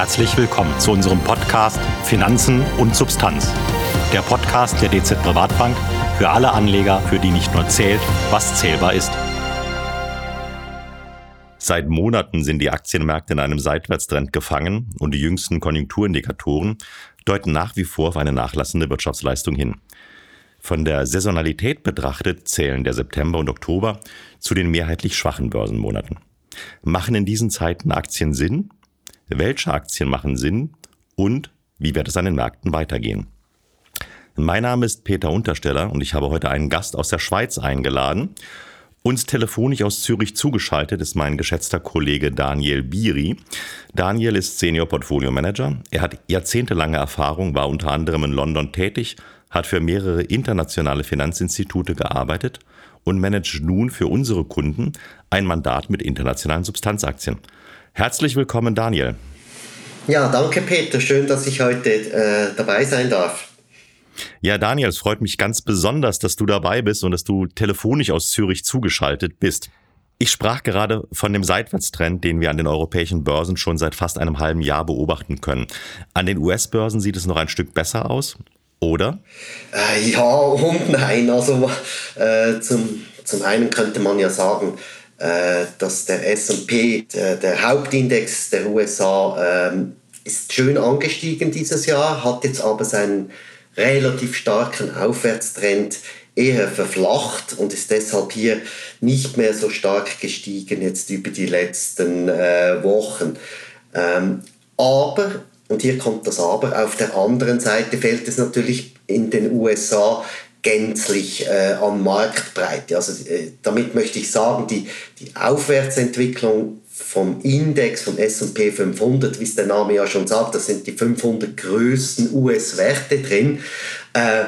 Herzlich willkommen zu unserem Podcast Finanzen und Substanz. Der Podcast der DZ Privatbank für alle Anleger, für die nicht nur zählt, was zählbar ist. Seit Monaten sind die Aktienmärkte in einem Seitwärtstrend gefangen und die jüngsten Konjunkturindikatoren deuten nach wie vor auf eine nachlassende Wirtschaftsleistung hin. Von der Saisonalität betrachtet zählen der September und Oktober zu den mehrheitlich schwachen Börsenmonaten. Machen in diesen Zeiten Aktien Sinn? Welche Aktien machen Sinn? Und wie wird es an den Märkten weitergehen? Mein Name ist Peter Untersteller und ich habe heute einen Gast aus der Schweiz eingeladen. Uns telefonisch aus Zürich zugeschaltet ist mein geschätzter Kollege Daniel Biri. Daniel ist Senior Portfolio Manager. Er hat jahrzehntelange Erfahrung, war unter anderem in London tätig, hat für mehrere internationale Finanzinstitute gearbeitet und managt nun für unsere Kunden ein Mandat mit internationalen Substanzaktien. Herzlich willkommen, Daniel. Ja, danke, Peter. Schön, dass ich heute äh, dabei sein darf. Ja, Daniel, es freut mich ganz besonders, dass du dabei bist und dass du telefonisch aus Zürich zugeschaltet bist. Ich sprach gerade von dem Seitwärtstrend, den wir an den europäischen Börsen schon seit fast einem halben Jahr beobachten können. An den US-Börsen sieht es noch ein Stück besser aus, oder? Äh, ja und nein. Also äh, zum, zum einen könnte man ja sagen, dass der S&P, der, der, Hauptindex der USA, ähm, ist schön angestiegen dieses Jahr, hat jetzt aber seinen relativ starken Aufwärtstrend eher verflacht und ist deshalb hier nicht mehr so stark gestiegen jetzt über die letzten äh, Wochen. Ähm, aber, und hier kommt das Aber, auf der anderen Seite fällt es natürlich in den USA gänzlich äh, an Marktbreite. Also äh, damit möchte ich sagen, die, die Aufwärtsentwicklung vom Index von S&P 500, wie es der Name ja schon sagt, das sind die 500 größten US-Werte drin. Äh,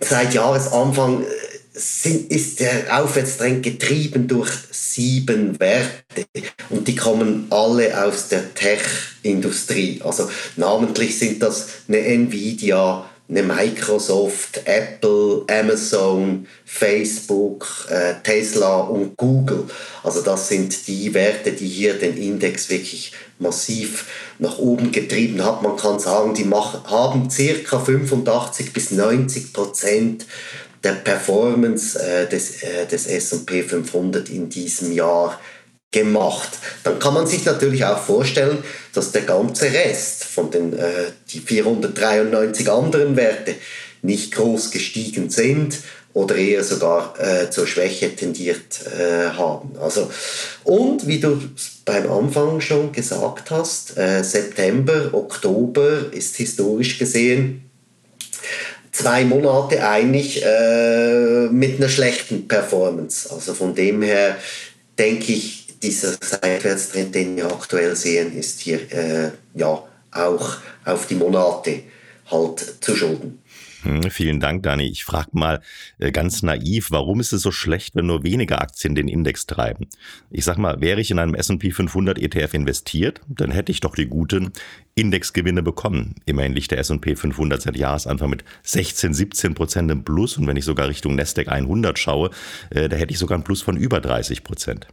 seit Jahresanfang äh, sind, ist der Aufwärtstrend getrieben durch sieben Werte und die kommen alle aus der Tech-Industrie. Also namentlich sind das eine Nvidia, Microsoft, Apple, Amazon, Facebook, äh, Tesla und Google. Also das sind die Werte, die hier den Index wirklich massiv nach oben getrieben haben. Man kann sagen, die machen, haben circa 85 bis 90 Prozent der Performance äh, des, äh, des S&P 500 in diesem Jahr gemacht. Dann kann man sich natürlich auch vorstellen, dass der ganze Rest von den äh, die 493 anderen Werte nicht groß gestiegen sind oder eher sogar äh, zur Schwäche tendiert äh, haben. Also, und wie du beim Anfang schon gesagt hast, äh, September, Oktober ist historisch gesehen zwei Monate eigentlich äh, mit einer schlechten Performance. Also von dem her denke ich, dieser Seitwärtstrend, den wir aktuell sehen, ist hier äh, ja auch auf die Monate halt zu schulden. Hm, vielen Dank, Dani. Ich frage mal äh, ganz naiv, warum ist es so schlecht, wenn nur wenige Aktien den Index treiben? Ich sag mal, wäre ich in einem S&P 500 ETF investiert, dann hätte ich doch die guten Indexgewinne bekommen. Immerhin liegt der S&P 500 seit Jahresanfang mit 16, 17 Prozent im Plus und wenn ich sogar Richtung Nasdaq 100 schaue, äh, da hätte ich sogar einen Plus von über 30 Prozent.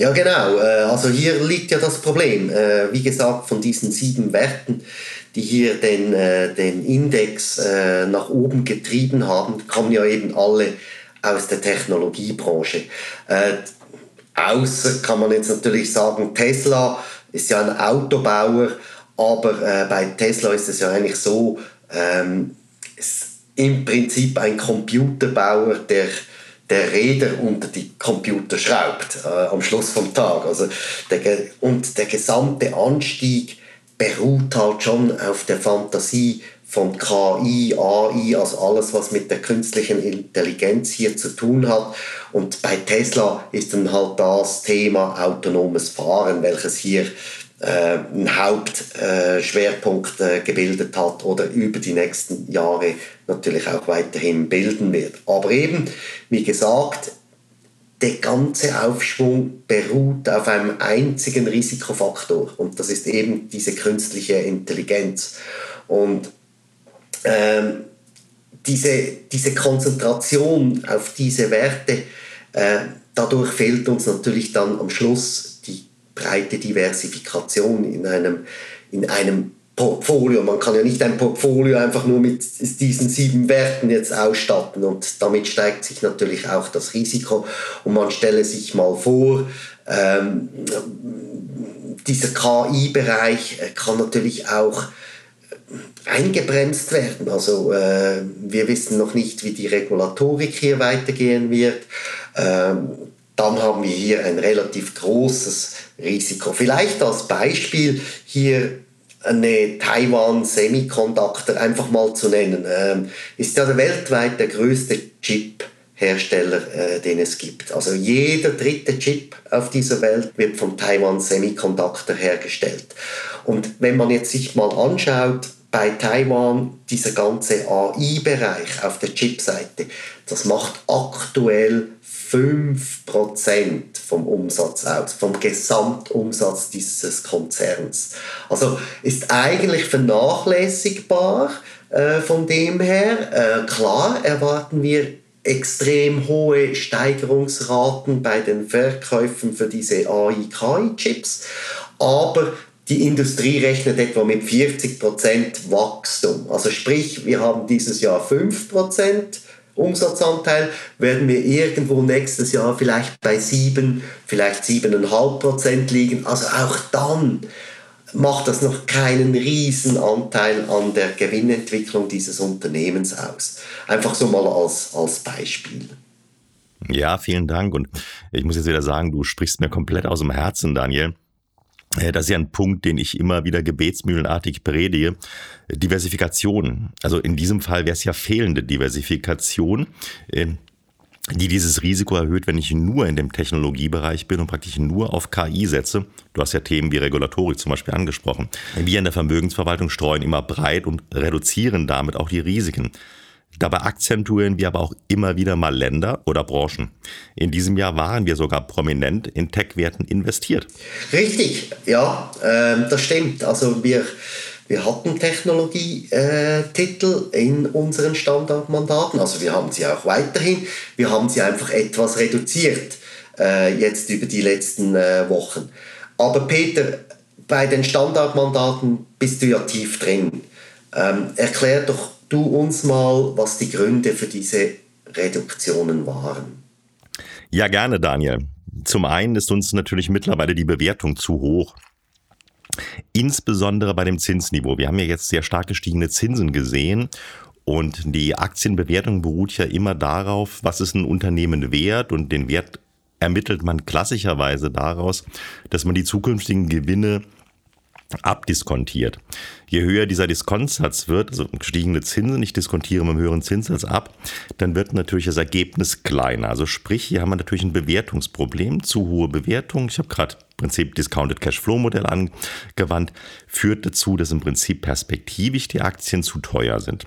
Ja, genau. Äh, also hier liegt ja das Problem. Äh, wie gesagt, von diesen sieben Werten, die hier den, äh, den Index nach oben getrieben haben, kommen ja eben alle aus der Technologiebranche. Außer kann man jetzt natürlich sagen, Tesla ist ja ein Autobauer, aber bei Tesla ist es ja eigentlich so, ähm, im Prinzip ein Computerbauer, der der Räder unter die Computer schraubt äh, am Schluss vom Tag. Also der, und der gesamte Anstieg beruht halt schon auf der Fantasie von KI, AI, also alles, was mit der künstlichen Intelligenz hier zu tun hat. Und bei Tesla ist dann halt das Thema autonomes Fahren, welches hier einen Hauptschwerpunkt äh, gebildet hat oder über die nächsten Jahre natürlich auch weiterhin bilden wird. Aber eben, wie gesagt, der ganze Aufschwung beruht auf einem einzigen Risikofaktor und das ist eben diese künstliche Intelligenz. Und ähm, diese, diese Konzentration auf diese Werte, äh, dadurch fehlt uns natürlich dann am Schluss breite Diversifikation in einem, in einem Portfolio. Man kann ja nicht ein Portfolio einfach nur mit diesen sieben Werten jetzt ausstatten und damit steigt sich natürlich auch das Risiko. Und man stelle sich mal vor, ähm, dieser KI-Bereich kann natürlich auch eingebremst werden. Also äh, wir wissen noch nicht, wie die Regulatorik hier weitergehen wird. Ähm, dann haben wir hier ein relativ großes Risiko. Vielleicht als Beispiel hier eine Taiwan Semiconductor einfach mal zu nennen, ähm, ist ja weltweit der größte Chip-Hersteller, äh, den es gibt. Also jeder dritte Chip auf dieser Welt wird von Taiwan Semiconductor hergestellt. Und wenn man jetzt sich mal anschaut, bei Taiwan dieser ganze AI-Bereich auf der Chipseite, das macht aktuell 5% vom Umsatz aus, vom Gesamtumsatz dieses Konzerns. Also ist eigentlich vernachlässigbar äh, von dem her. Äh, klar erwarten wir extrem hohe Steigerungsraten bei den Verkäufen für diese AI-KI-Chips, aber die Industrie rechnet etwa mit 40% Wachstum. Also sprich, wir haben dieses Jahr 5% Umsatzanteil, werden wir irgendwo nächstes Jahr vielleicht bei 7, vielleicht 7,5% liegen. Also auch dann macht das noch keinen riesen Anteil an der Gewinnentwicklung dieses Unternehmens aus. Einfach so mal als, als Beispiel. Ja, vielen Dank. Und ich muss jetzt wieder sagen, du sprichst mir komplett aus dem Herzen, Daniel. Äh, das ist ja ein Punkt, den ich immer wieder gebetsmühlenartig predige. Diversifikation. Also in diesem Fall wäre es ja fehlende Diversifikation, äh, die dieses Risiko erhöht, wenn ich nur in dem Technologiebereich bin und praktisch nur auf KI setze. Du hast ja Themen wie Regulatorik zum Beispiel angesprochen. Wir in der Vermögensverwaltung streuen immer breit und reduzieren damit auch die Risiken. Dabei akzentuieren wir aber auch immer wieder mal Länder oder Branchen. In diesem Jahr waren wir sogar prominent in Tech-Werten investiert. Richtig, ja, äh, das stimmt. Also wir, wir hatten Technologietitel in unseren Standardmandaten. Also wir haben sie auch weiterhin. Wir haben sie einfach etwas reduziert äh, jetzt über die letzten äh, Wochen. Aber Peter, bei den Standardmandaten bist du ja tief drin. Ähm, erklär doch du uns mal, was die Gründe für diese Reduktionen waren. Ja, gerne, Daniel. Zum einen ist uns natürlich mittlerweile die Bewertung zu hoch. Insbesondere bei dem Zinsniveau. Wir haben ja jetzt sehr stark gestiegene Zinsen gesehen und die Aktienbewertung beruht ja immer darauf, was ist ein Unternehmen wert und den Wert ermittelt man klassischerweise daraus, dass man die zukünftigen Gewinne abdiskontiert. Je höher dieser Diskontsatz wird, also gestiegene Zinsen, ich diskontiere mit einem höheren Zinssatz ab, dann wird natürlich das Ergebnis kleiner. Also sprich, hier haben wir natürlich ein Bewertungsproblem, zu hohe Bewertung. Ich habe gerade Prinzip Discounted Cashflow Modell angewandt, führt dazu, dass im Prinzip perspektivisch die Aktien zu teuer sind.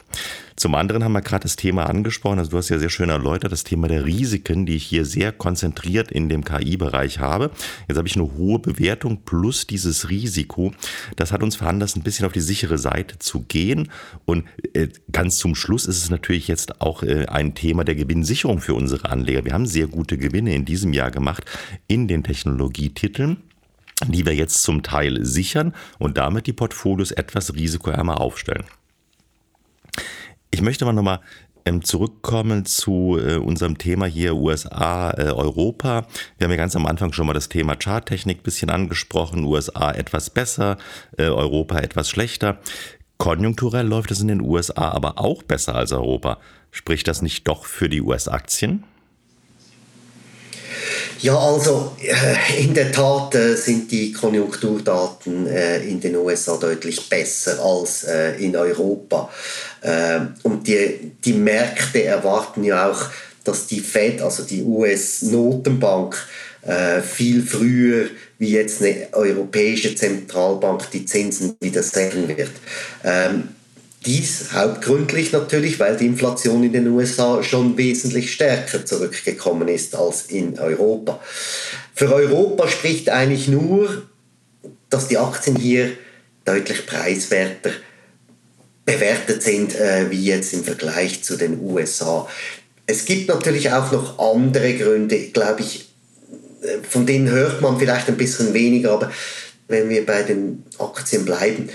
Zum anderen haben wir gerade das Thema angesprochen, also du hast ja sehr schön erläutert, das Thema der Risiken, die ich hier sehr konzentriert in dem KI-Bereich habe. Jetzt habe ich eine hohe Bewertung plus dieses Risiko. Das hat uns veranlasst, ein bisschen auf die sichere Seite zu gehen. Und äh, ganz zum Schluss ist es natürlich jetzt auch äh, ein Thema der Gewinnsicherung für unsere Anleger. Wir haben sehr gute Gewinne in diesem Jahr gemacht in den Technologietiteln die wir jetzt zum Teil sichern und damit die Portfolios etwas risikoärmer aufstellen. Ich möchte mal nochmal zurückkommen zu äh, unserem Thema hier USA, äh, Europa. Wir haben ja ganz am Anfang schon mal das Thema Charttechnik ein bisschen angesprochen. USA etwas besser, äh, Europa etwas schlechter. Konjunkturell läuft es in den USA aber auch besser als Europa. Spricht das nicht doch für die US-Aktien? Ja, also äh, in der Tat äh, sind die Konjunkturdaten äh, in den USA deutlich besser als in Europa. Ähm, und die, die Märkte erwarten ja auch, dass die Fed, also die US-Notenbank, viel früher wie jetzt eine europäische Zentralbank die Zinsen wieder senken wird. Dies hauptgründlich natürlich, weil die Inflation in den USA schon wesentlich stärker zurückgekommen ist als in Europa. Für Europa spricht eigentlich nur, dass die Aktien hier deutlich preiswerter bewertet sind, äh, wie jetzt im Vergleich zu den USA. Es gibt natürlich auch noch andere Gründe, glaube ich, von denen hört man vielleicht ein bisschen weniger, aber wenn wir bei den Aktien bleiben,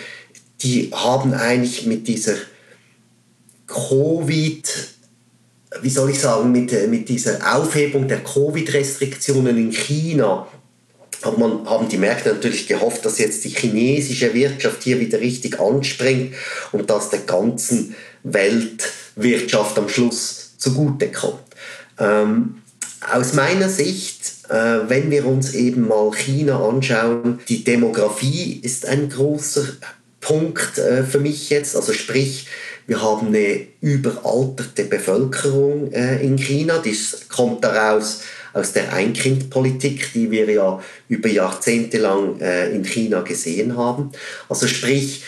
die haben eigentlich mit dieser Covid, wie soll ich sagen, mit, mit dieser Aufhebung der Covid-Restriktionen in China, hat man, haben die Märkte natürlich gehofft, dass jetzt die chinesische Wirtschaft hier wieder richtig anspringt und dass der ganzen Weltwirtschaft am Schluss zugutekommt. Ähm, aus meiner Sicht, äh, wenn wir uns eben mal China anschauen, die Demografie ist ein großer Punkt äh, für mich jetzt. Also sprich, wir haben eine überalterte Bevölkerung äh, in China. Das kommt daraus aus der Ein-Kind-Politik, die wir ja über Jahrzehnte lang äh, in China gesehen haben. Also sprich,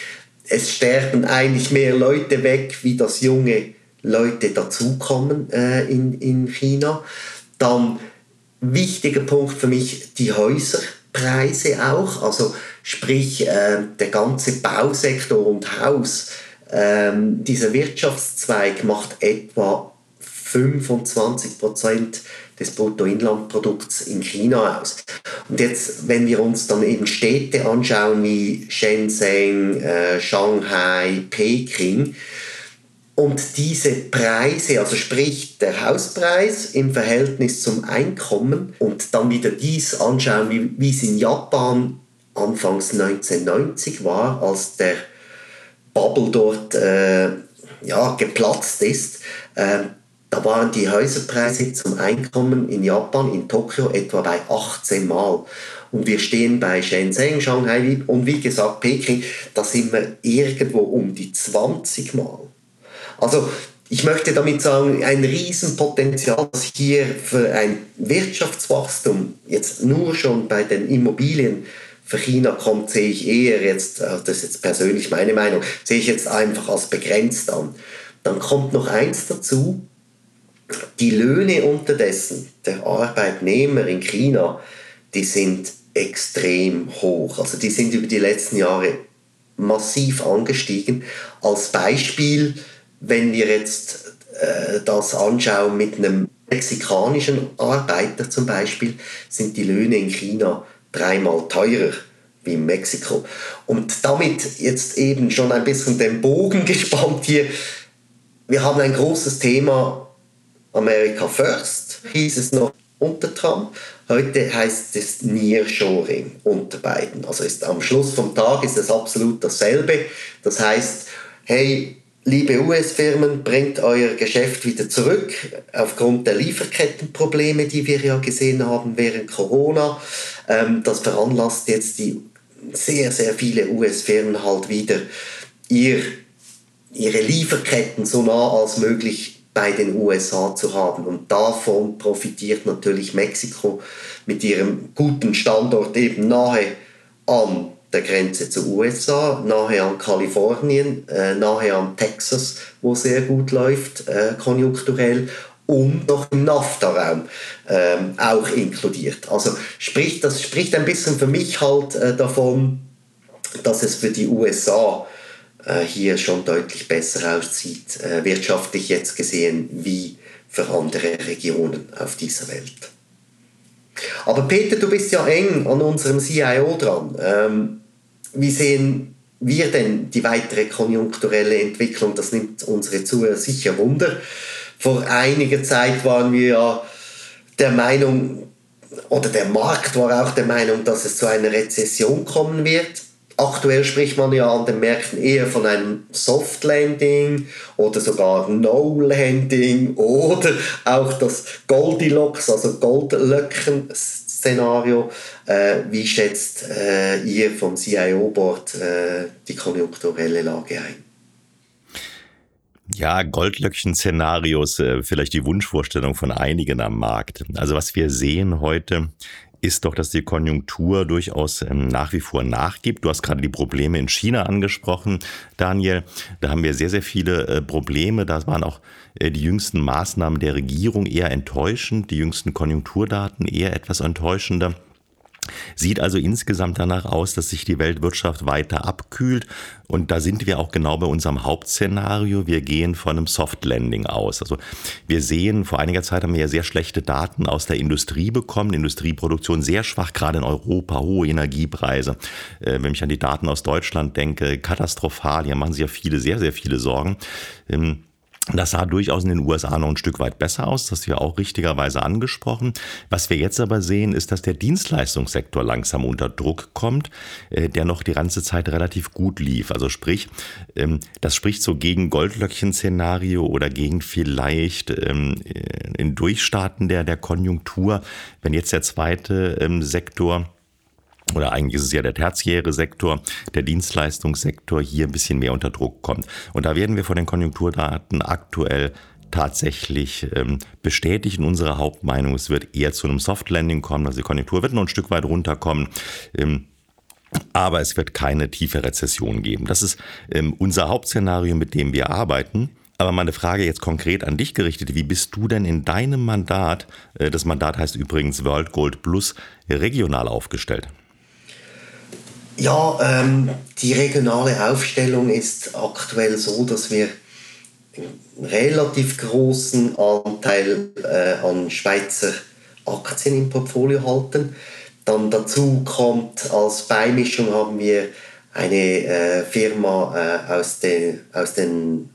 es sterben eigentlich mehr Leute weg, wie das junge Leute dazukommen äh, in, in China. Dann wichtiger Punkt für mich die Häuserpreise auch, also sprich äh, der ganze Bausektor und Haus. Ähm, dieser Wirtschaftszweig macht etwa 25 Prozent des Bruttoinlandprodukts in China aus. Und jetzt, wenn wir uns dann eben Städte anschauen wie Shenzhen, äh, Shanghai, Peking, und diese Preise, also sprich der Hauspreis im Verhältnis zum Einkommen und dann wieder dies anschauen, wie, wie es in Japan anfangs 1990 war, als der Bubble dort äh, ja, geplatzt ist, äh, da waren die Häuserpreise zum Einkommen in Japan, in Tokio, etwa bei 18 Mal. Und wir stehen bei Shenzhen, Shanghai und wie gesagt Peking, da sind wir irgendwo um die 20 Mal. Also ich möchte damit sagen, ein Riesenpotenzial, das hier für ein Wirtschaftswachstum jetzt nur schon bei den Immobilien für China kommt, sehe ich eher jetzt, äh, das ist jetzt persönlich meine Meinung, sehe ich jetzt einfach als begrenzt an. Dann kommt noch eins dazu, die Löhne unterdessen der Arbeitnehmer in China, die sind extrem hoch. Also die sind über die letzten Jahre massiv angestiegen. Als Beispiel wenn wir jetzt äh, das anschauen mit einem mexikanischen Arbeiter zum Beispiel, sind die Löhne in China dreimal teurer wie in Mexiko. Und damit jetzt eben schon ein bisschen den Bogen gespannt hier. Wir haben ein großes Thema America First, hieß es noch unter Trump. Heute heißt es Nearshoring unter beiden. Also ist am Schluss vom Tag ist es absolut dasselbe. Das heißt, hey, liebe US-Firmen, bringt euer Geschäft wieder zurück aufgrund der Lieferkettenprobleme, die wir ja gesehen haben während Corona. Ähm, das veranlasst jetzt die sehr, sehr viele US-Firmen halt wieder ihr, ihre Lieferketten so nah als möglich bei den USA zu haben. Und davon profitiert natürlich Mexiko mit ihrem guten Standort eben nahe an der Grenze zu USA, nahe an Kalifornien, äh, nahe an Texas, wo sehr gut läuft, äh, konjunkturell und noch im NAFTA-Raum ähm, auch inkludiert. Also sprich, das spricht ein bisschen für mich halt äh, davon, dass es für die USA äh, hier schon deutlich besser aussieht, äh, wirtschaftlich jetzt gesehen, wie für andere Regionen auf dieser Welt. Aber Peter, du bist ja eng an unserem CIO dran. Ähm, wie sehen wir denn die weitere konjunkturelle Entwicklung? Das nimmt unsere Zuhörer sicher Wunder. Vor einiger Zeit waren wir ja der Meinung, oder der Markt war auch der Meinung, dass es zu einer Rezession kommen wird. Aktuell spricht man ja an den Märkten eher von einem Soft Landing oder sogar No Landing oder auch das Goldilocks, also Goldlöcken-Szenario. Äh, wie schätzt äh, ihr vom CIO-Board äh, die konjunkturelle Lage ein? Ja, Goldlöckchen-Szenarios, äh, vielleicht die Wunschvorstellung von einigen am Markt. Also was wir sehen heute ist doch, dass die Konjunktur durchaus ähm, nach wie vor nachgibt. Du hast gerade die Probleme in China angesprochen, Daniel. Da haben wir sehr, sehr viele äh, Probleme. Da waren auch äh, die jüngsten Maßnahmen der Regierung eher enttäuschend, die jüngsten Konjunkturdaten eher etwas enttäuschender. Sieht also insgesamt danach aus, dass sich die Weltwirtschaft weiter abkühlt. Und da sind wir auch genau bei unserem Hauptszenario. Wir gehen von einem Soft Landing aus. Also wir sehen, vor einiger Zeit haben wir ja sehr schlechte Daten aus der Industrie bekommen. Industrieproduktion sehr schwach, gerade in Europa, hohe Energiepreise. Äh, wenn ich an die Daten aus Deutschland denke, katastrophal. Hier machen sich ja viele, sehr, sehr viele Sorgen. Ähm, das sah durchaus in den USA noch ein Stück weit besser aus, das ist ja auch richtigerweise angesprochen. Was wir jetzt aber sehen, ist, dass der Dienstleistungssektor langsam unter Druck kommt, äh, der noch die ganze Zeit relativ gut lief. Also sprich, ähm, das spricht so gegen Goldlöckchen-Szenario oder gegen vielleicht ähm, in Durchstarten der, der Konjunktur, wenn jetzt der zweite ähm, Sektor oder eigentlich ist es ja der tertiäre Sektor, der Dienstleistungssektor hier ein bisschen mehr unter Druck kommt. Und da werden wir von den Konjunkturdaten aktuell tatsächlich ähm, bestätigen unsere Hauptmeinung. Es wird eher zu einem Soft Landing kommen, also die Konjunktur wird noch ein Stück weit runterkommen. Ähm, aber es wird keine tiefe Rezession geben. Das ist ähm, unser Hauptszenario, mit dem wir arbeiten. Aber meine Frage jetzt konkret an dich gerichtet. Wie bist du denn in deinem Mandat, äh, das Mandat heißt übrigens World Gold Plus, regional aufgestellt? Ja, ähm, die regionale Aufstellung ist aktuell so, dass wir einen relativ großen Anteil äh, an Schweizer Aktien im Portfolio halten. Dann dazu kommt als Beimischung haben wir eine äh, Firma äh, aus, den, aus den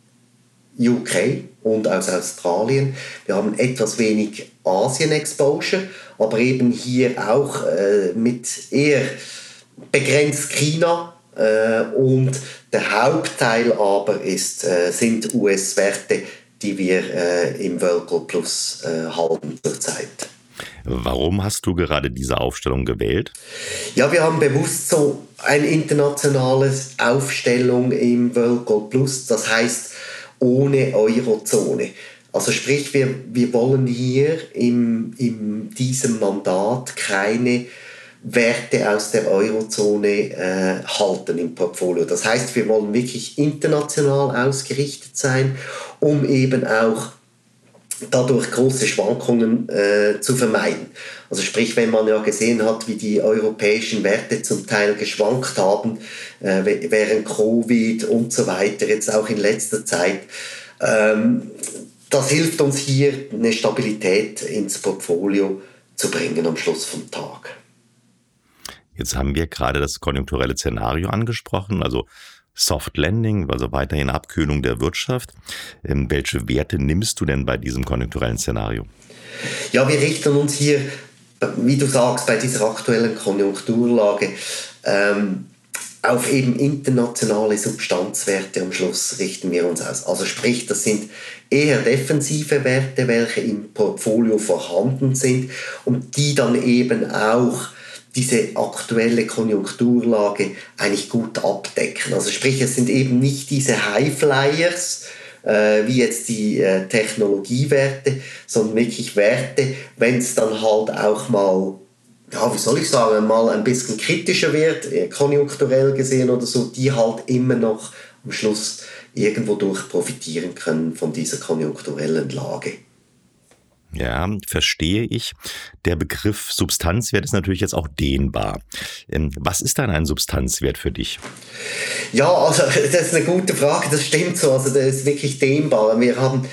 UK und aus Australien. Wir haben etwas wenig Asien-Exposure, aber eben hier auch äh, mit eher begrenzt China äh, und der Hauptteil aber ist, äh, sind US-Werte, die wir äh, im Whirlpool Plus äh, halten zurzeit. Warum hast du gerade diese Aufstellung gewählt? Ja, wir haben bewusst so eine internationale Aufstellung im Whirlpool Plus, das heißt ohne Eurozone. Also sprich, wir, wir wollen hier in, in diesem Mandat keine Werte aus der Eurozone äh, halten im Portfolio. Das heißt, wir wollen wirklich international ausgerichtet sein, um eben auch dadurch große Schwankungen äh, zu vermeiden. Also sprich, wenn man ja gesehen hat, wie die europäischen Werte zum Teil geschwankt haben äh, während Covid und so weiter, jetzt auch in letzter Zeit, ähm, das hilft uns hier eine Stabilität ins Portfolio zu bringen am Schluss vom Tag. Jetzt haben wir gerade das konjunkturelle Szenario angesprochen, also Soft Landing, also weiterhin Abkühlung der Wirtschaft. Ähm, welche Werte nimmst du denn bei diesem konjunkturellen Szenario? Ja, wir richten uns hier, wie du sagst, bei dieser aktuellen Konjunkturlage ähm, auf eben internationale Substanzwerte am Schluss richten wir uns aus. Also sprich, das sind eher defensive Werte, welche im Portfolio vorhanden sind und die dann eben auch diese aktuelle Konjunkturlage eigentlich gut abdecken. Also sprich, es sind eben nicht diese Highflyers, äh, wie jetzt die äh, Technologiewerte, sondern wirklich Werte, wenn es dann halt auch mal, ja, wie soll ich sagen, mal ein bisschen kritischer wird, äh, konjunkturell gesehen oder so, die halt immer noch am Schluss irgendwo durch profitieren können von dieser konjunkturellen Lage. Ja, verstehe ich. Der Begriff Substanzwert ist natürlich jetzt auch dehnbar. Ähm, was ist dann ein Substanzwert für dich? Ja, also das ist eine gute Frage. Das stimmt so. Also das ist wirklich dehnbar. Wir haben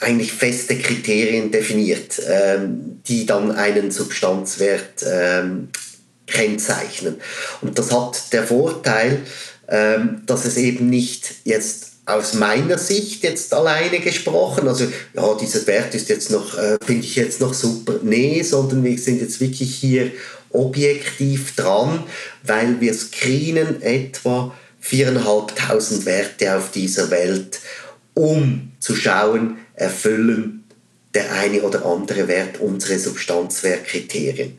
eigentlich feste Kriterien definiert, ähm, die dann einen Substanzwert ähm, kennzeichnen. Und das hat der Vorteil, dass es eben nicht jetzt aus meiner Sicht jetzt alleine gesprochen, also ja, dieser Wert ist jetzt noch, äh, finde ich jetzt noch super. Nee, sondern wir sind jetzt wirklich hier objektiv dran, weil wir screenen etwa 4.500 Werte auf dieser Welt, um zu schauen, erfüllen der eine oder andere Wert unsere Substanzwertkriterien.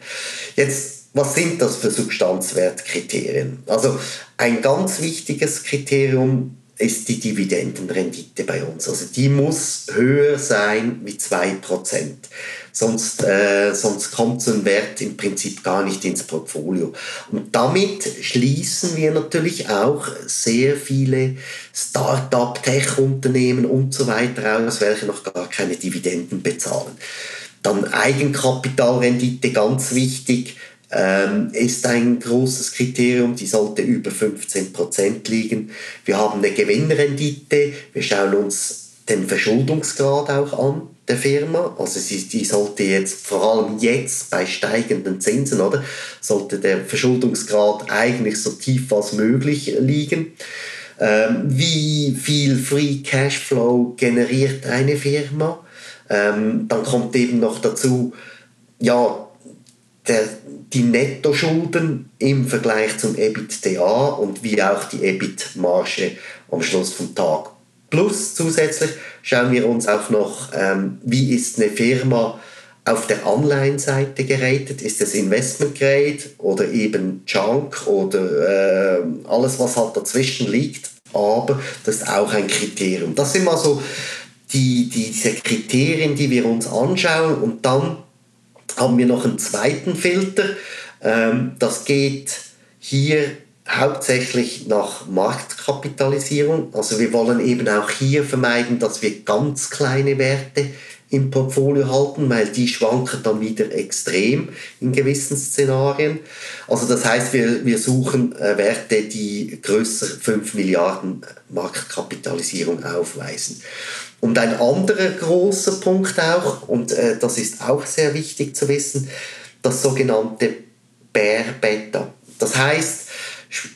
Jetzt was sind das für Substanzwertkriterien? Also ein ganz wichtiges Kriterium ist die Dividendenrendite bei uns. Also die muss höher sein wie 2%. Sonst, äh, sonst kommt so ein Wert im Prinzip gar nicht ins Portfolio. Und damit schließen wir natürlich auch sehr viele Start-up, Tech-Unternehmen und so weiter aus, welche noch gar keine Dividenden bezahlen. Dann Eigenkapitalrendite, ganz wichtig ähm, ist ein großes Kriterium, die sollte über 15% liegen. Wir haben eine Gewinnrendite, wir schauen uns den Verschuldungsgrad auch an der Firma. Also sie, die sollte jetzt, vor allem jetzt bei steigenden Zinsen, oder, sollte der Verschuldungsgrad eigentlich so tief als möglich liegen. Ähm, wie viel Free Cashflow generiert eine Firma? Ähm, dann kommt eben noch dazu, ja, der, die Nettoschulden im Vergleich zum EBITDA und wie auch die EBIT-Marge am Schluss vom Tag. Plus zusätzlich schauen wir uns auch noch, ähm, wie ist eine Firma auf der Anleihenseite geratet? Ist es Investment Grade oder eben Junk oder äh, alles, was halt dazwischen liegt? Aber das ist auch ein Kriterium. Das sind mal so die, die, diese Kriterien, die wir uns anschauen und dann haben wir noch einen zweiten Filter. Ähm, das geht hier hauptsächlich nach Marktkapitalisierung. Also wir wollen eben auch hier vermeiden, dass wir ganz kleine Werte im Portfolio halten, weil die schwanken dann wieder extrem in gewissen Szenarien. Also das heißt, wir, wir suchen äh, Werte, die größer 5 Milliarden Marktkapitalisierung aufweisen. Und ein anderer großer Punkt auch, und äh, das ist auch sehr wichtig zu wissen, das sogenannte Bear Beta. Das heißt,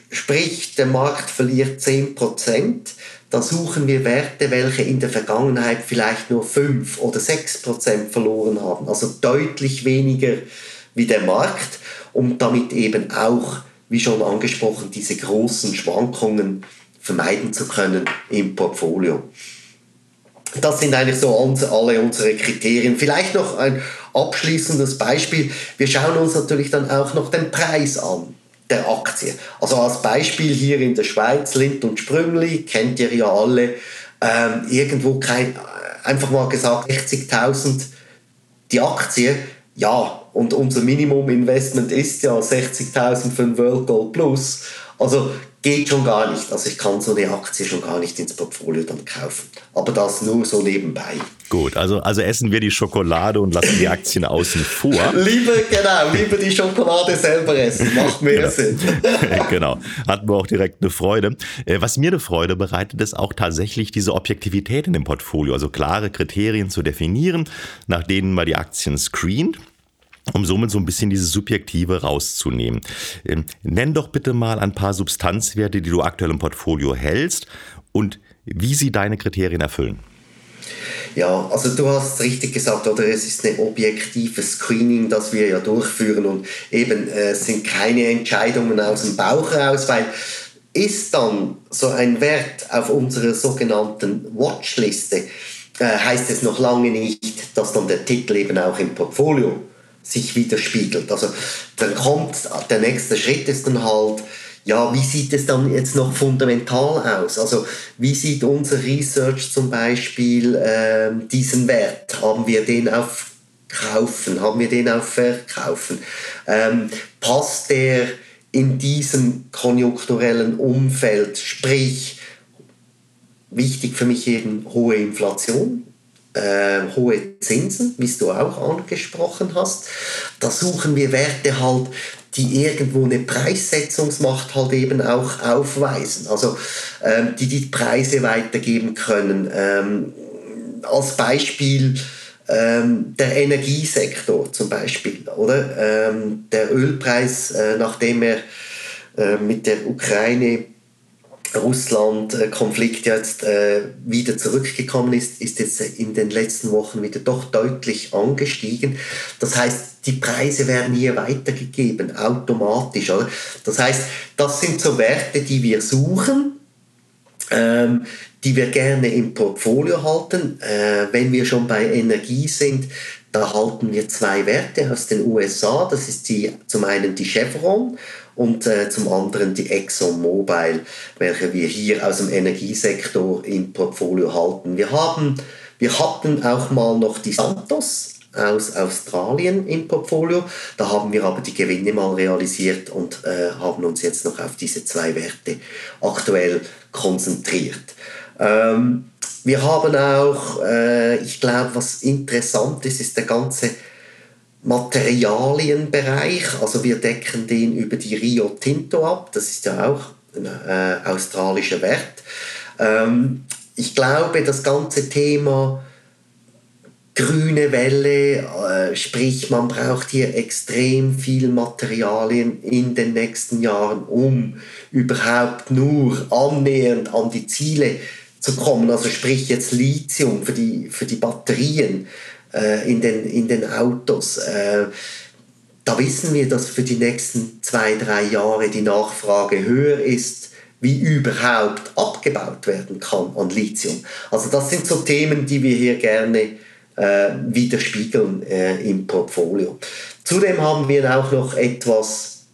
sprich, der Markt verliert 10%, da suchen wir Werte, welche in der Vergangenheit vielleicht nur 5 oder 6% verloren haben, also deutlich weniger wie der Markt, um damit eben auch, wie schon angesprochen, diese großen Schwankungen vermeiden zu können im Portfolio. Das sind eigentlich so alle unsere Kriterien. Vielleicht noch ein abschließendes Beispiel. Wir schauen uns natürlich dann auch noch den Preis an der Aktie. Also als Beispiel hier in der Schweiz, Lind und Sprüngli, kennt ihr ja alle, ähm, irgendwo kein, einfach mal gesagt 60.000 die Aktie, ja, und unser Minimum-Investment ist ja 60.000 für ein World Gold Plus. Also geht schon gar nicht. Also ich kann so eine Aktie schon gar nicht ins Portfolio dann kaufen. Aber das nur so nebenbei. Gut, also, also essen wir die Schokolade und lassen die Aktien außen vor. lieber, genau, lieber die Schokolade selber essen. Macht mehr genau. Sinn. genau. Hatten wir auch direkt eine Freude. Äh, was mir eine Freude bereitet, ist auch tatsächlich diese Objektivität in dem Portfolio. Also klare Kriterien zu definieren, nach denen man die Aktien screent um somit so ein bisschen dieses Subjektive rauszunehmen. Ähm, nenn doch bitte mal ein paar Substanzwerte, die du aktuell im Portfolio hältst und wie sie deine Kriterien erfüllen. Ja, also du hast richtig gesagt, oder es ist ein objektives Screening, das wir ja durchführen und eben äh, es sind keine Entscheidungen aus dem Bauch raus, weil ist dann so ein Wert auf unserer sogenannten Watchliste, äh, heißt es noch lange nicht, dass dann der Titel eben auch im Portfolio sich widerspiegelt. Also dann kommt, der nächste Schritt ist dann halt, ja, wie sieht es dann jetzt noch fundamental aus? Also wie sieht unser Research zum Beispiel äh, diesen Wert? Haben wir den auf Kaufen? Haben wir den auf Verkaufen? Ähm, passt der in diesem konjunkturellen Umfeld? Sprich, wichtig für mich eben hohe Inflation äh, hohe Zinsen, wie du auch angesprochen hast. Da suchen wir Werte halt, die irgendwo eine Preissetzungsmacht halt eben auch aufweisen, also ähm, die die Preise weitergeben können. Ähm, als Beispiel ähm, der Energiesektor zum Beispiel, oder? Ähm, der Ölpreis, äh, nachdem er äh, mit der Ukraine Russland-Konflikt jetzt äh, wieder zurückgekommen ist, ist jetzt in den letzten Wochen wieder doch deutlich angestiegen. Das heißt, die Preise werden hier weitergegeben, automatisch. Oder? Das heißt, das sind so Werte, die wir suchen, ähm, die wir gerne im Portfolio halten. Äh, wenn wir schon bei Energie sind, da halten wir zwei Werte aus den USA. Das ist die, zum einen die Chevron und äh, zum anderen die ExxonMobil, welche wir hier aus dem Energiesektor im Portfolio halten. Wir, haben, wir hatten auch mal noch die Santos aus Australien im Portfolio. Da haben wir aber die Gewinne mal realisiert und äh, haben uns jetzt noch auf diese zwei Werte aktuell konzentriert. Ähm, wir haben auch, äh, ich glaube, was interessant ist, ist der ganze Materialienbereich, also wir decken den über die Rio Tinto ab, das ist ja auch ein äh, australischer Wert. Ähm, ich glaube, das ganze Thema grüne Welle, äh, sprich man braucht hier extrem viel Materialien in den nächsten Jahren, um überhaupt nur annähernd an die Ziele zu kommen. Also sprich jetzt Lithium für die, für die Batterien äh, in, den, in den Autos. Äh, da wissen wir, dass für die nächsten zwei, drei Jahre die Nachfrage höher ist, wie überhaupt abgebaut werden kann an Lithium. Also das sind so Themen, die wir hier gerne äh, widerspiegeln äh, im Portfolio. Zudem haben wir auch noch etwas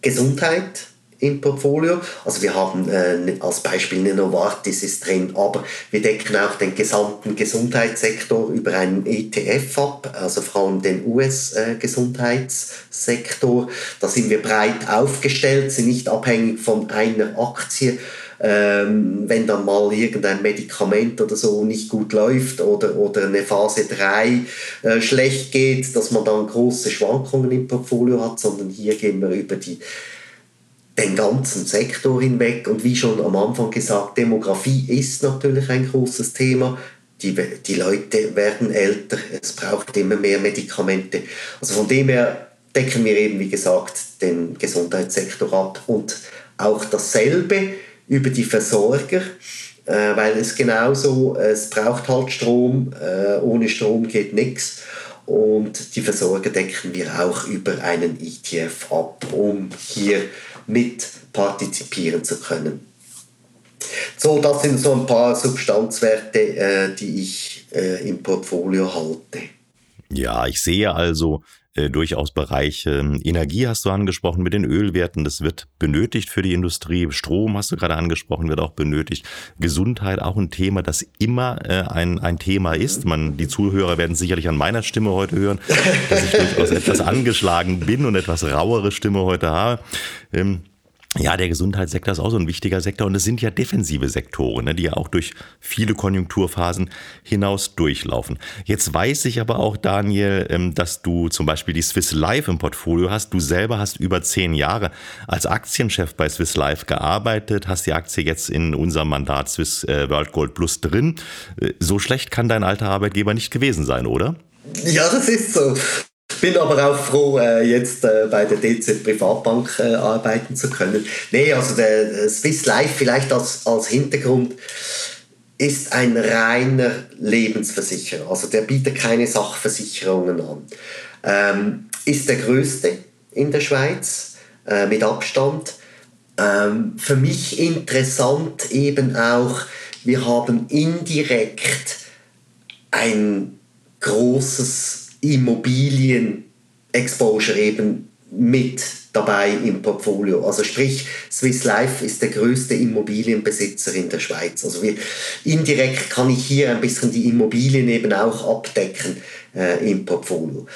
Gesundheit im Portfolio. Also wir haben äh, als Beispiel eine Novartis ist drin, aber wir decken auch den gesamten Gesundheitssektor über einen ETF ab, also vor allem den US-Gesundheitssektor. Äh, da sind wir breit aufgestellt, sind nicht abhängig von einer Aktie ähm, wenn dann mal irgendein Medikament oder so nicht gut läuft oder, oder eine Phase 3 äh, schlecht geht, dass man dann große Schwankungen im Portfolio hat, sondern hier gehen wir über die den ganzen Sektor hinweg. Und wie schon am Anfang gesagt, Demografie ist natürlich ein großes Thema. Die, die Leute werden älter, es braucht immer mehr Medikamente. Also von dem her decken wir eben, wie gesagt, den Gesundheitssektor ab und auch dasselbe über die Versorger, äh, weil es genauso, es braucht halt Strom, äh, ohne Strom geht nichts. Und die Versorger decken wir auch über einen ETF ab, um hier mit partizipieren zu können. So, das sind so ein paar Substanzwerte, äh, die ich äh, im Portfolio halte. Ja, ich sehe also, äh, durchaus Bereiche. Energie hast du angesprochen mit den Ölwerten, das wird benötigt für die Industrie. Strom hast du gerade angesprochen, wird auch benötigt. Gesundheit auch ein Thema, das immer äh, ein, ein Thema ist. Man, die Zuhörer werden sicherlich an meiner Stimme heute hören, dass ich durchaus etwas angeschlagen bin und etwas rauere Stimme heute habe. Ähm, ja, der Gesundheitssektor ist auch so ein wichtiger Sektor und es sind ja defensive Sektoren, ne, die ja auch durch viele Konjunkturphasen hinaus durchlaufen. Jetzt weiß ich aber auch, Daniel, ähm, dass du zum Beispiel die Swiss Life im Portfolio hast. Du selber hast über zehn Jahre als Aktienchef bei Swiss Life gearbeitet, hast die Aktie jetzt in unserem Mandat Swiss äh, World Gold Plus drin. Äh, so schlecht kann dein alter Arbeitgeber nicht gewesen sein, oder? Ja, das ist so bin aber auch froh, äh, jetzt äh, bei der DZ Privatbank äh, arbeiten zu können. Nee, also der Swiss Life vielleicht als, als Hintergrund ist ein reiner Lebensversicherer. Also der bietet keine Sachversicherungen an. Ähm, ist der größte in der Schweiz äh, mit Abstand. Ähm, für mich interessant eben auch, wir haben indirekt ein großes Immobilien-Exposure eben mit dabei im Portfolio. Also sprich, Swiss Life ist der größte Immobilienbesitzer in der Schweiz. Also wir, indirekt kann ich hier ein bisschen die Immobilien eben auch abdecken äh, im Portfolio.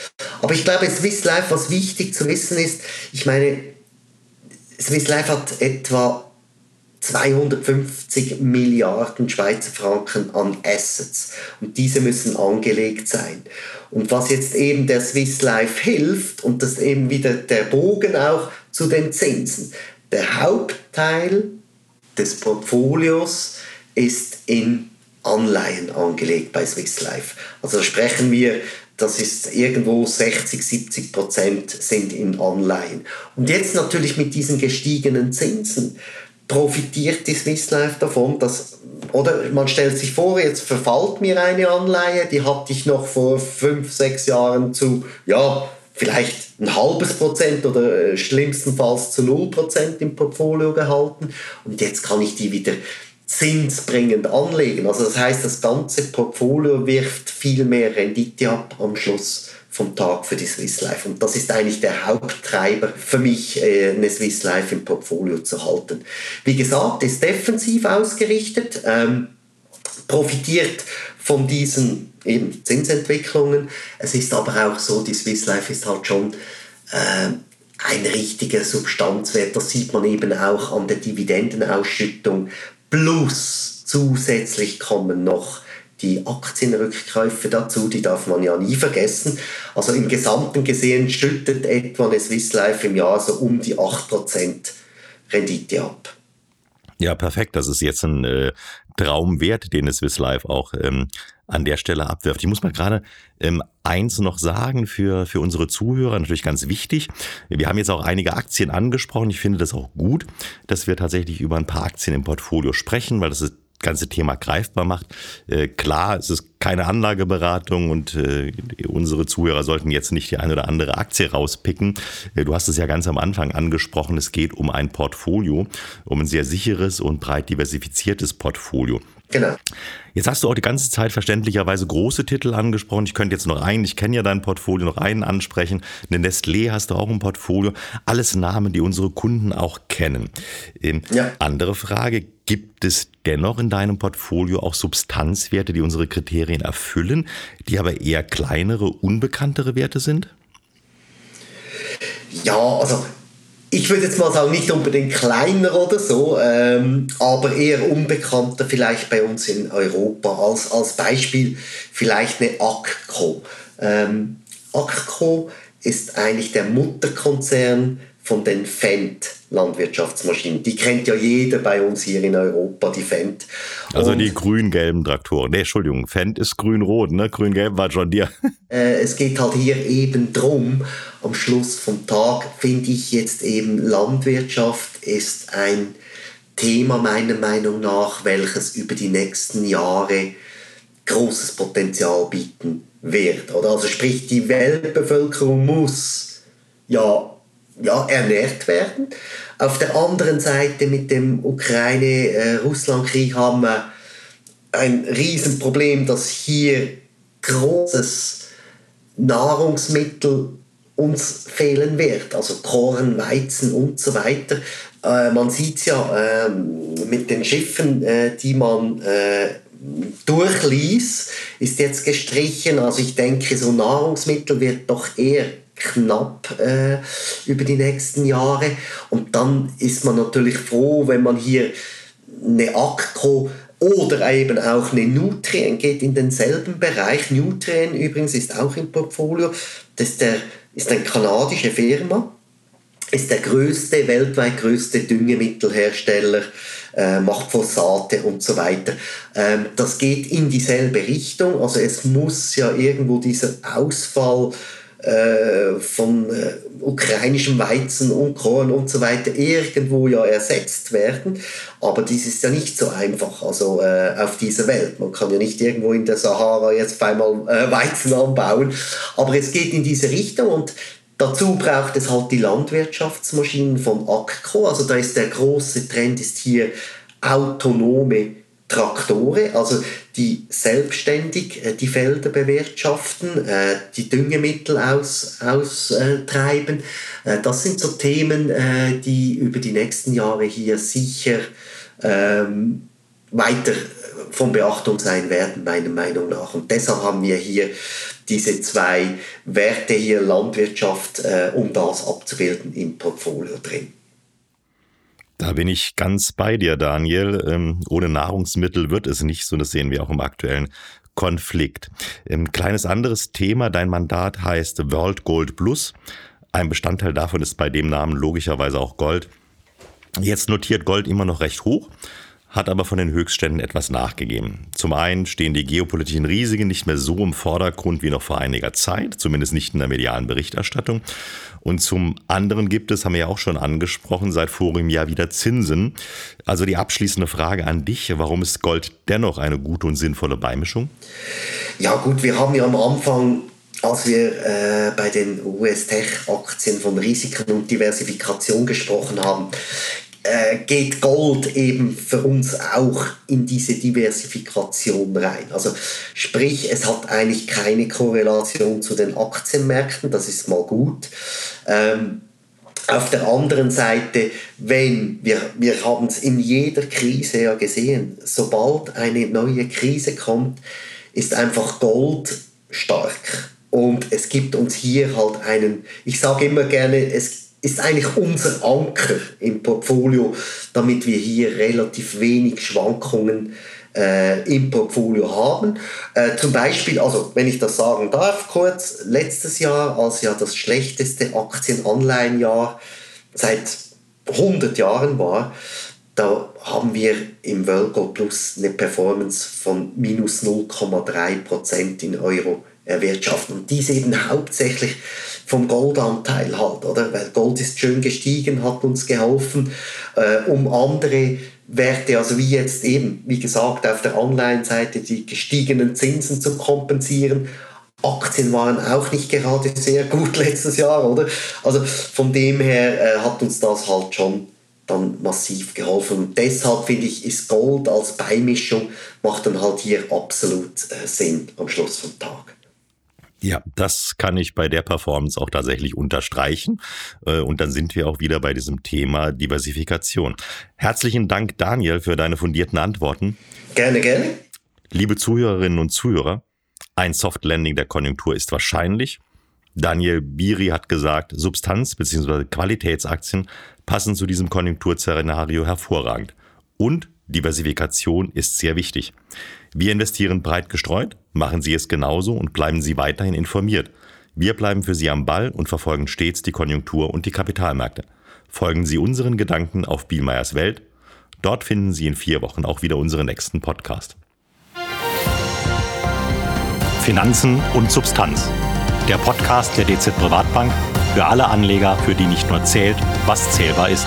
Aber ich glaube, Swiss Life, was wichtig zu wissen ist, ich meine, Swiss Life hat etwa 250 Milliarden Schweizer Franken an Assets und diese müssen angelegt sein. Und was jetzt eben der Swiss Life hilft, und das eben wieder der Bogen auch zu den Zinsen, der Hauptteil des Portfolios ist in Anleihen angelegt bei Swiss Life. Also sprechen wir, das ist irgendwo 60, 70 Prozent sind in Anleihen. Und jetzt natürlich mit diesen gestiegenen Zinsen profitiert die Swiss Life davon, dass oder man stellt sich vor, jetzt verfällt mir eine Anleihe, die hatte ich noch vor fünf, sechs Jahren zu, ja, vielleicht ein halbes Prozent oder äh, schlimmstenfalls zu null Prozent im Portfolio gehalten und jetzt kann ich die wieder zinsbringend anlegen. Also das heißt, das ganze Portfolio wirft viel mehr Rendite ab am Schluss vom Tag für die Swiss Life. Und das ist eigentlich der Haupttreiber für mich, äh, eine Swiss Life im Portfolio zu halten. Wie gesagt, ist defensiv ausgerichtet, ähm, profitiert von diesen eben Zinsentwicklungen. Es ist aber auch so, die Swiss Life ist halt schon äh, ein richtiger Substanzwert. Das sieht man eben auch an der Dividendenausschüttung. Plus zusätzlich kommen noch die Aktienrückkäufe dazu, die darf man ja nie vergessen. Also im Gesamten gesehen schüttet etwa eine Swiss Life im Jahr so um die 8% Rendite ab. Ja, perfekt. Das ist jetzt ein äh, Traumwert, den es Swiss Life auch ähm, an der Stelle abwirft. Ich muss mal gerade ähm, eins noch sagen für, für unsere Zuhörer, natürlich ganz wichtig. Wir haben jetzt auch einige Aktien angesprochen. Ich finde das auch gut, dass wir tatsächlich über ein paar Aktien im Portfolio sprechen, weil das ist ganze Thema greifbar macht. Äh, klar, es ist keine Anlageberatung und äh, unsere Zuhörer sollten jetzt nicht die eine oder andere Aktie rauspicken. Äh, du hast es ja ganz am Anfang angesprochen, es geht um ein Portfolio, um ein sehr sicheres und breit diversifiziertes Portfolio. Genau. Jetzt hast du auch die ganze Zeit verständlicherweise große Titel angesprochen. Ich könnte jetzt noch einen, ich kenne ja dein Portfolio, noch einen ansprechen. Eine Nestlé hast du auch im Portfolio. Alles Namen, die unsere Kunden auch kennen. Ähm, ja. Andere Frage, gibt es dennoch in deinem Portfolio auch Substanzwerte, die unsere Kriterien erfüllen, die aber eher kleinere, unbekanntere Werte sind? Ja, also ich würde jetzt mal sagen, nicht unbedingt kleiner oder so, ähm, aber eher unbekannter vielleicht bei uns in Europa. Als, als Beispiel vielleicht eine ACCO. Ähm, ACCO ist eigentlich der Mutterkonzern von den Fendt Landwirtschaftsmaschinen. Die kennt ja jeder bei uns hier in Europa, die Fendt. Also die grün-gelben Traktoren. Nee, Entschuldigung, Fendt ist grün-rot, ne? Grün-gelb war schon dir. Äh, es geht halt hier eben drum, am Schluss vom Tag finde ich jetzt eben Landwirtschaft ist ein Thema meiner Meinung nach, welches über die nächsten Jahre großes Potenzial bieten wird. Oder? Also sprich, die Weltbevölkerung muss ja ja, ernährt werden. Auf der anderen Seite mit dem Ukraine-Russland-Krieg haben wir ein Riesenproblem, dass hier großes Nahrungsmittel uns fehlen wird, also Korn, Weizen und so weiter. Äh, man sieht es ja äh, mit den Schiffen, äh, die man äh, durchließ, ist jetzt gestrichen. Also ich denke, so Nahrungsmittel wird doch eher knapp äh, über die nächsten Jahre. Und dann ist man natürlich froh, wenn man hier eine ACCO oder eben auch eine Nutrien geht in denselben Bereich. Nutrien übrigens ist auch im Portfolio. Das ist, der, ist eine kanadische Firma, ist der größte, weltweit größte Düngemittelhersteller, äh, macht Phosphate und so weiter. Ähm, das geht in dieselbe Richtung. Also es muss ja irgendwo dieser Ausfall äh, von äh, ukrainischem Weizen und Korn und so weiter irgendwo ja ersetzt werden. Aber dies ist ja nicht so einfach also äh, auf dieser Welt. Man kann ja nicht irgendwo in der Sahara jetzt einmal äh, Weizen anbauen. Aber es geht in diese Richtung und Dazu braucht es halt die Landwirtschaftsmaschinen von ACCO. Also da ist der große Trend ist hier autonome Traktore, also die selbstständig äh, die Felder bewirtschaften, äh, die Düngemittel austreiben. Äh, das sind so Themen, die über die nächsten Jahre hier sicher ähm, weiter von Beachtung sein werden, meiner Meinung nach. Und deshalb haben wir hier diese zwei Werte hier Landwirtschaft, um das abzubilden, im Portfolio drin. Da bin ich ganz bei dir, Daniel. Ähm, ohne Nahrungsmittel wird es nicht so, das sehen wir auch im aktuellen Konflikt. Ein ähm, kleines anderes Thema, dein Mandat heißt World Gold Plus. Ein Bestandteil davon ist bei dem Namen logischerweise auch Gold. Jetzt notiert Gold immer noch recht hoch hat aber von den Höchstständen etwas nachgegeben. Zum einen stehen die geopolitischen Risiken nicht mehr so im Vordergrund wie noch vor einiger Zeit, zumindest nicht in der medialen Berichterstattung. Und zum anderen gibt es, haben wir ja auch schon angesprochen, seit vorigem Jahr wieder Zinsen. Also die abschließende Frage an dich, warum ist Gold dennoch eine gute und sinnvolle Beimischung? Ja gut, wir haben ja am Anfang als wir äh, bei den US-Tech-Aktien von Risiken und Diversifikation gesprochen haben, äh, geht Gold eben für uns auch in diese Diversifikation rein. Also sprich, es hat eigentlich keine Korrelation zu den Aktienmärkten, das ist mal gut. Ähm, auf der anderen Seite, wenn wir, wir haben es in jeder Krise ja gesehen, sobald eine neue Krise kommt, ist einfach Gold stark. Und es gibt uns hier halt einen, ich sage immer gerne, es ist eigentlich unser Anker im Portfolio, damit wir hier relativ wenig Schwankungen äh, im Portfolio haben. Äh, zum Beispiel, also wenn ich das sagen darf, kurz, letztes Jahr, als ja das schlechteste Aktienanleihenjahr seit 100 Jahren war, da haben wir im Gold Plus eine Performance von minus 0,3% in Euro erwirtschaften. Und dies eben hauptsächlich vom Goldanteil halt, oder? Weil Gold ist schön gestiegen, hat uns geholfen, äh, um andere Werte, also wie jetzt eben, wie gesagt, auf der Online-Seite die gestiegenen Zinsen zu kompensieren. Aktien waren auch nicht gerade sehr gut letztes Jahr, oder? Also von dem her äh, hat uns das halt schon dann massiv geholfen. Und deshalb finde ich, ist Gold als Beimischung macht dann halt hier absolut äh, Sinn am Schluss vom Tag. Ja, das kann ich bei der Performance auch tatsächlich unterstreichen. Äh, und dann sind wir auch wieder bei diesem Thema Diversifikation. Herzlichen Dank, Daniel, für deine fundierten Antworten. Gerne, gerne. Liebe Zuhörerinnen und Zuhörer, ein Soft Landing der Konjunktur ist wahrscheinlich. Daniel Biri hat gesagt, Substanz- bzw. Qualitätsaktien passen zu diesem Konjunkturszenario hervorragend. Und Diversifikation ist sehr wichtig. Wir investieren breit gestreut, machen Sie es genauso und bleiben Sie weiterhin informiert. Wir bleiben für Sie am Ball und verfolgen stets die Konjunktur und die Kapitalmärkte. Folgen Sie unseren Gedanken auf Bielmeyers Welt. Dort finden Sie in vier Wochen auch wieder unseren nächsten Podcast. Finanzen und Substanz. Der Podcast der DZ Privatbank für alle Anleger, für die nicht nur zählt, was zählbar ist.